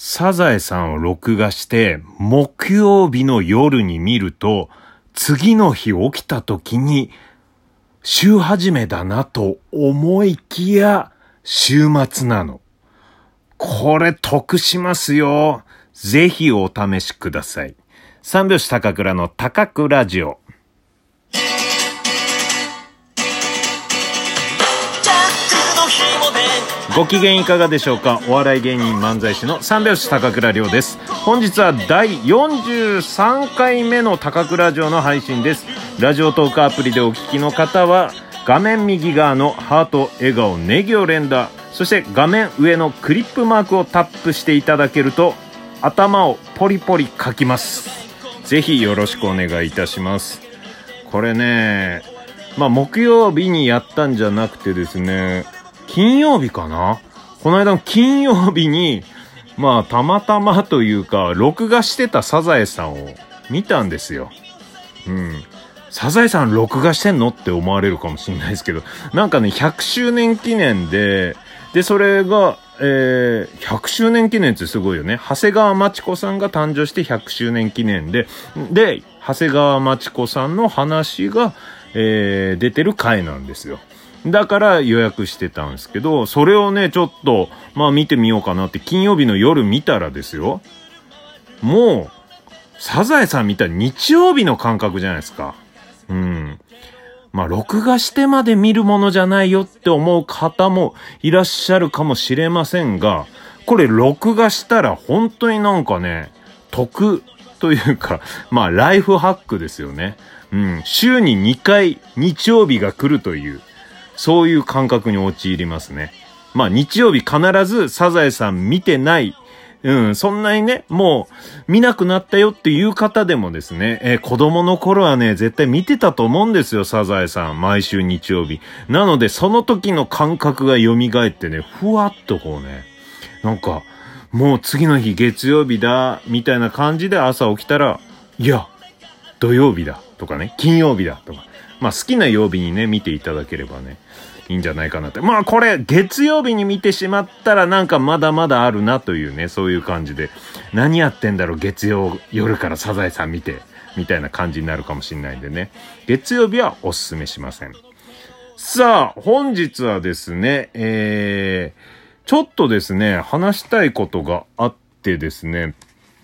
サザエさんを録画して、木曜日の夜に見ると、次の日起きた時に、週始めだなと思いきや、週末なの。これ得しますよ。ぜひお試しください。三拍子高倉の高倉ジオ。ご機嫌いかがでしょうか？お笑い芸人漫才師の三拍子高倉涼です。本日は第43回目の高倉城の配信です。ラジオトークアプリでお聞きの方は画面右側のハート笑顔ネギを連打。そして画面上のクリップマークをタップしていただけると頭をポリポリ書きます。ぜひよろしくお願いいたします。これねまあ木曜日にやったんじゃなくてですね金曜日かな？この間の金曜日に、まあ、たまたまというか、録画してたサザエさんを見たんですよ。うん。サザエさん録画してんの？って思われるかもしれないですけど、なんかね、100周年記念で、で、それが、えー、100周年記念ってすごいよね。長谷川町子さんが誕生して100周年記念で、で、長谷川町子さんの話が、えー、出てる回なんですよ。だから予約してたんですけど、それをね、ちょっと、まあ見てみようかなって金曜日の夜見たらですよ。もう、サザエさん見たら日曜日の感覚じゃないですか。うん。まあ、録画してまで見るものじゃないよって思う方もいらっしゃるかもしれませんが、これ録画したら本当になんかね、得というか、まあ、ライフハックですよね。うん。週に2回日曜日が来るという。そういう感覚に陥りますね。まあ日曜日必ずサザエさん見てない、うん、そんなにね、もう見なくなったよっていう方でもですね、えー、子供の頃はね、絶対見てたと思うんですよ、サザエさん。毎週日曜日。なので、その時の感覚が蘇ってね、ふわっとこうね、なんか、もう次の日月曜日だ、みたいな感じで朝起きたら、いや、土曜日だ、とかね、金曜日だ、とか。まあ好きな曜日にね、見ていただければね、いいんじゃないかなって。まあこれ、月曜日に見てしまったらなんかまだまだあるなというね、そういう感じで、何やってんだろう、月曜夜からサザエさん見て、みたいな感じになるかもしれないんでね。月曜日はおすすめしません。さあ、本日はですね、えー、ちょっとですね、話したいことがあってですね、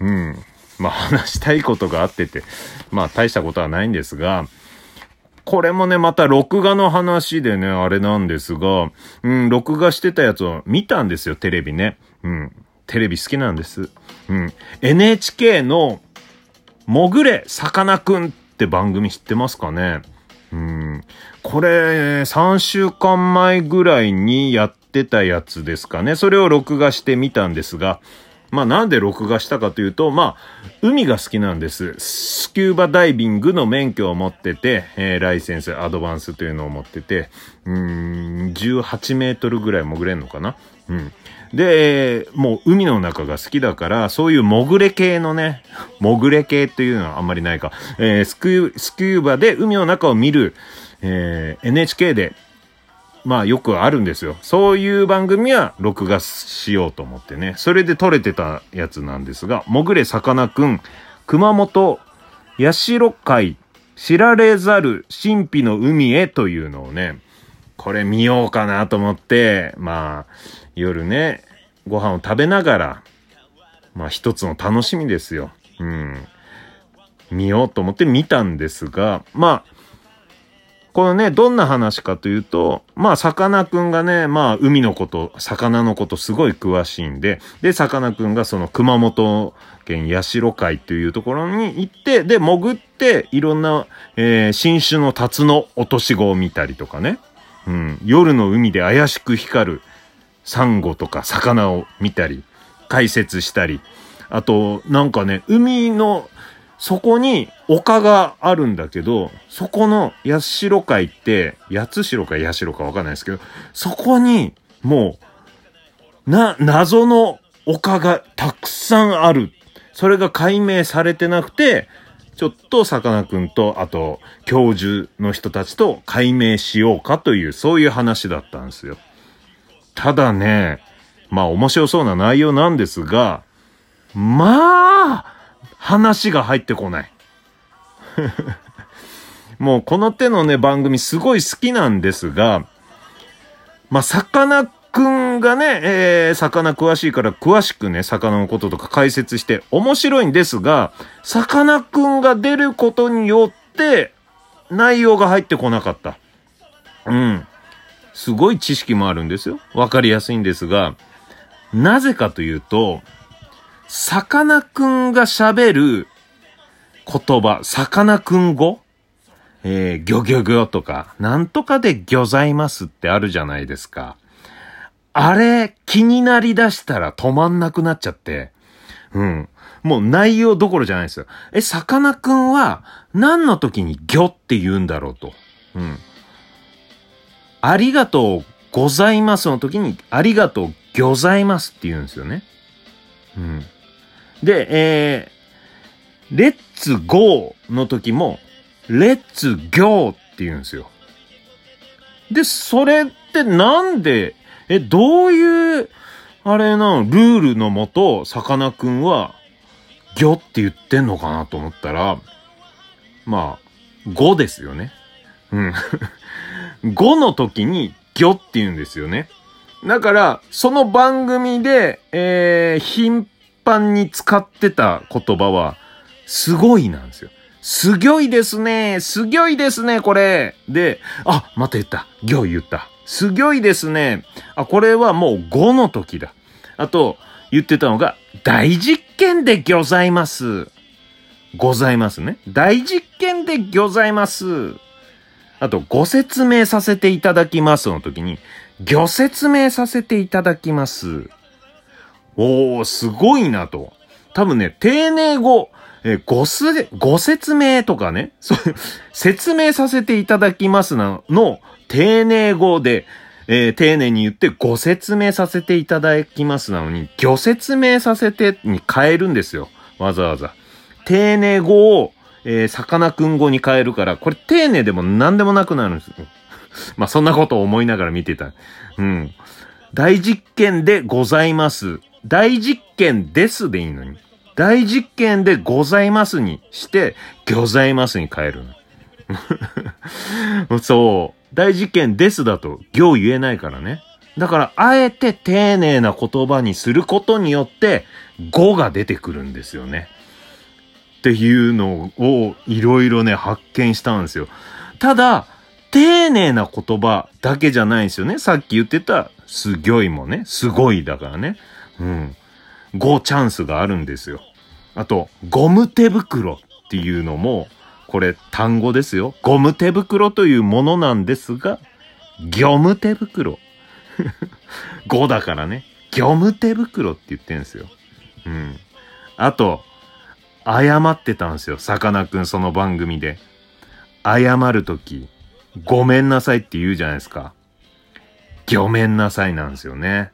うん。まあ話したいことがあってて、まあ大したことはないんですが、これもね、また録画の話でね、あれなんですが、うん、録画してたやつを見たんですよ、テレビね。うん。テレビ好きなんです。うん。NHK の、もぐれさかなくんって番組知ってますかねうん。これ、3週間前ぐらいにやってたやつですかね。それを録画してみたんですが、まあなんで録画したかというと、まあ、海が好きなんです。スキューバダイビングの免許を持ってて、えー、ライセンス、アドバンスというのを持ってて、うん、18メートルぐらい潜れんのかなうん。で、もう海の中が好きだから、そういう潜れ系のね、潜れ系っていうのはあんまりないか、えー、スキュスキューバで海の中を見る、えー、NHK でまあよくあるんですよ。そういう番組は録画しようと思ってね。それで撮れてたやつなんですが、もぐれさかなくん、熊本、八代海、知られざる神秘の海へというのをね、これ見ようかなと思って、まあ、夜ね、ご飯を食べながら、まあ一つの楽しみですよ。うん。見ようと思って見たんですが、まあ、このね、どんな話かというと、まあ、さかなクンがね、まあ、海のこと、魚のことすごい詳しいんで、で、さかなクンがその熊本県八代海というところに行って、で、潜って、いろんな、えー、新種のタツの落とし子を見たりとかね、うん、夜の海で怪しく光るサンゴとか魚を見たり、解説したり、あと、なんかね、海の、そこに丘があるんだけど、そこの八代海って、八代か八代かわかんないですけど、そこにもう、な、謎の丘がたくさんある。それが解明されてなくて、ちょっとさかなクンと、あと、教授の人たちと解明しようかという、そういう話だったんですよ。ただね、まあ面白そうな内容なんですが、まあ、話が入ってこない。もうこの手のね、番組すごい好きなんですが、まあ、魚くんがね、えー、魚詳しいから詳しくね、魚のこととか解説して面白いんですが、魚くんが出ることによって、内容が入ってこなかった。うん。すごい知識もあるんですよ。わかりやすいんですが、なぜかというと、さかなクンが喋る言葉、さかなクン語？えー、ギョギョギョとか、なんとかでギョざいますってあるじゃないですか。あれ、気になりだしたら止まんなくなっちゃって、うん。もう内容どころじゃないですよ。え、さかなクンは何の時にギョって言うんだろうと。うん。ありがとうございますの時に、ありがとうギョざいますって言うんですよね。うん。で、えー、レッツゴーの時も、レッツギョーって言うんですよ。で、それってなんで、え、どういう、あれなの、ルールのもと、さかなクンは、ギョって言ってんのかなと思ったら、まあ、5ですよね。うん。5の時にギョって言うんですよね。だから、その番組で、えー、頻繁に使ってた言葉は、すごいなんですよ。すぎょいですね。すぎょいですね、これ。で、あ、また言った。ぎょい言った。すぎょいですね。あ、これはもう5の時だ。あと、言ってたのが、大実験でございます。ございますね。大実験でございます。あと、ご説明させていただきますの時に、ご説明させていただきます。おー、すごいなと。多分ね、丁寧語、えごす、ご説明とかね、そういう、説明させていただきますなの、丁寧語で、えー、丁寧に言ってご説明させていただきますなのに、ご説明させてに変えるんですよ。わざわざ。丁寧語をえー、さかなクン語に変えるから、これ丁寧でも何でもなくなるんですよ。まあ、そんなことを思いながら見てた。うん。大実験でございます。大実験ですでいいのに。大実験でございますにして、ございますに変えるの。そう。大実験ですだと、行言えないからね。だから、あえて丁寧な言葉にすることによって、語が出てくるんですよね。っていうのをいろいろね、発見したんですよ。ただ、丁寧な言葉だけじゃないんですよね。さっき言ってた、すぎょいもね、すごいだからね。うん。5チャンスがあるんですよ。あと、ゴム手袋っていうのも、これ単語ですよ。ゴム手袋というものなんですが、業務手袋。5だからね。業務手袋って言ってんすよ。うん。あと、謝ってたんですよ、さかなクンその番組で。謝るとき、ごめんなさいって言うじゃないですか。ぎょめんなさいなんですよね。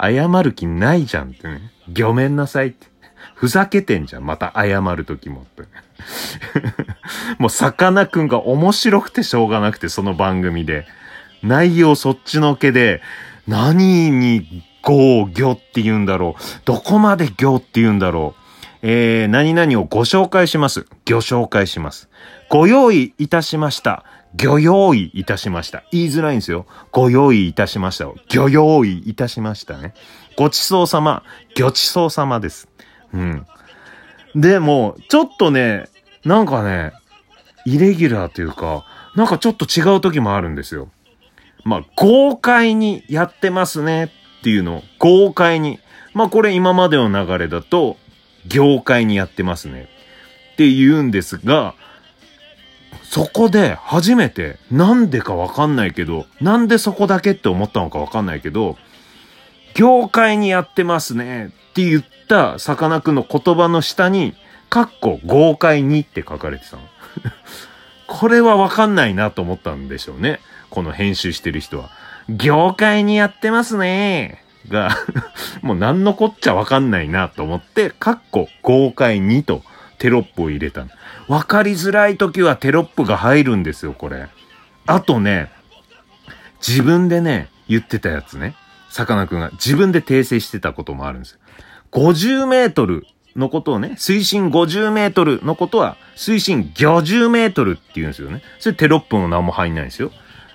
謝る気ないじゃんってね。ぎょめんなさいって。ふざけてんじゃん。また謝るときもって。もうさかなクンが面白くてしょうがなくて、その番組で。内容そっちのけで、何にゴー、魚って言うんだろう。どこまで魚って言うんだろう。えー、何々をご紹介します。魚紹介します。ご用意いたしました。魚用意いたしました。言いづらいんですよ。ご用意いたしました。魚用意いたしましたね。ごちそうさま。魚ちそうさまです。うん。でも、ちょっとね、なんかね、イレギュラーというか、なんかちょっと違う時もあるんですよ。まあ、豪快にやってますねっていうのを豪快に。まあこれ今までの流れだと、業界にやってますね。って言うんですが、そこで初めて、なんでかわかんないけど、なんでそこだけって思ったのかわかんないけど、業界にやってますねって言ったさかなクンの言葉の下に、かっこ豪快にって書かれてたの。これはわかんないなと思ったんでしょうね。この編集してる人は。業界にやってますね。がもう何のこっちゃわかんないなと思って、カッコ豪快にとテロップを入れた。わかりづらい時はテロップが入るんですよ、これ。あとね、自分でね、言ってたやつね。さかなクンが自分で訂正してたこともあるんですよ。50メートルのことをね、水深50メートルのことは、水深50メートルって言うんですよね。それテロップも何も入んないんですよ。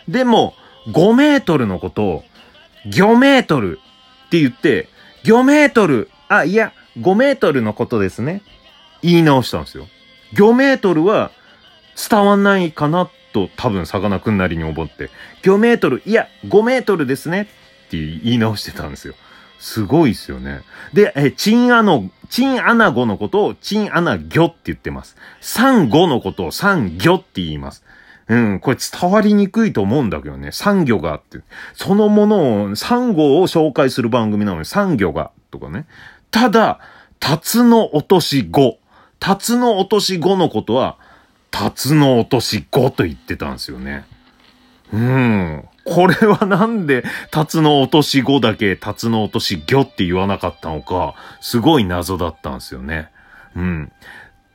でも、5メートルのことを、魚メートルって言って、魚メートル、あ、いや、5メートルのことですね。言い直したんですよ。魚メートルは伝わんないかなと多分さかなクンなりに思って、魚メートル、いや、5メートルですねって言い直してたんですよ。すごいですよね。で、え、チンアノ、チンアナゴのことをチンアナギョって言ってます。サンゴのことをサンギョって言います。うん、これ伝わりにくいと思うんだけどね。産業があって。そのものを、サンゴを紹介する番組なのに産業が、とかね。ただ、タツの落とし子。タツの落とし子のことは、タツの落とし子と言ってたんですよね。うん。これはなんで、タツの落とし子だけ、タツの落とし魚って言わなかったのか、すごい謎だったんですよね。うん。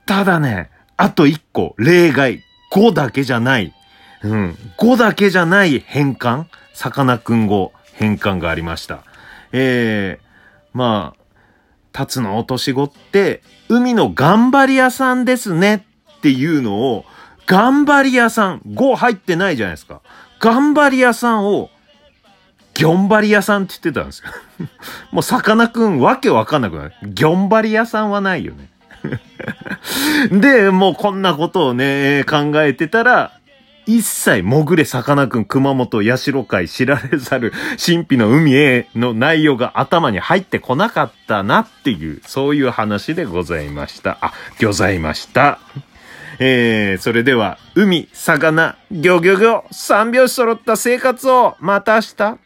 ただね、あと一個、例外。5だけじゃない。うん。5だけじゃない変換さかなクン語変換がありました。えー、まあ、タツの落とし子って、海の頑張り屋さんですねっていうのを、頑張り屋さん、5入ってないじゃないですか。頑張り屋さんを、ギョンバリ屋さんって言ってたんですよ。もうさかなクンわけわかんなくない。ギョンバリ屋さんはないよね。で、もうこんなことをね、考えてたら、一切もぐれさかなクン熊本八代海知られざる神秘の海への内容が頭に入ってこなかったなっていう、そういう話でございました。あ、ございました。えー、それでは、海、魚、ギョギョギョ、三拍子揃った生活を、また明日。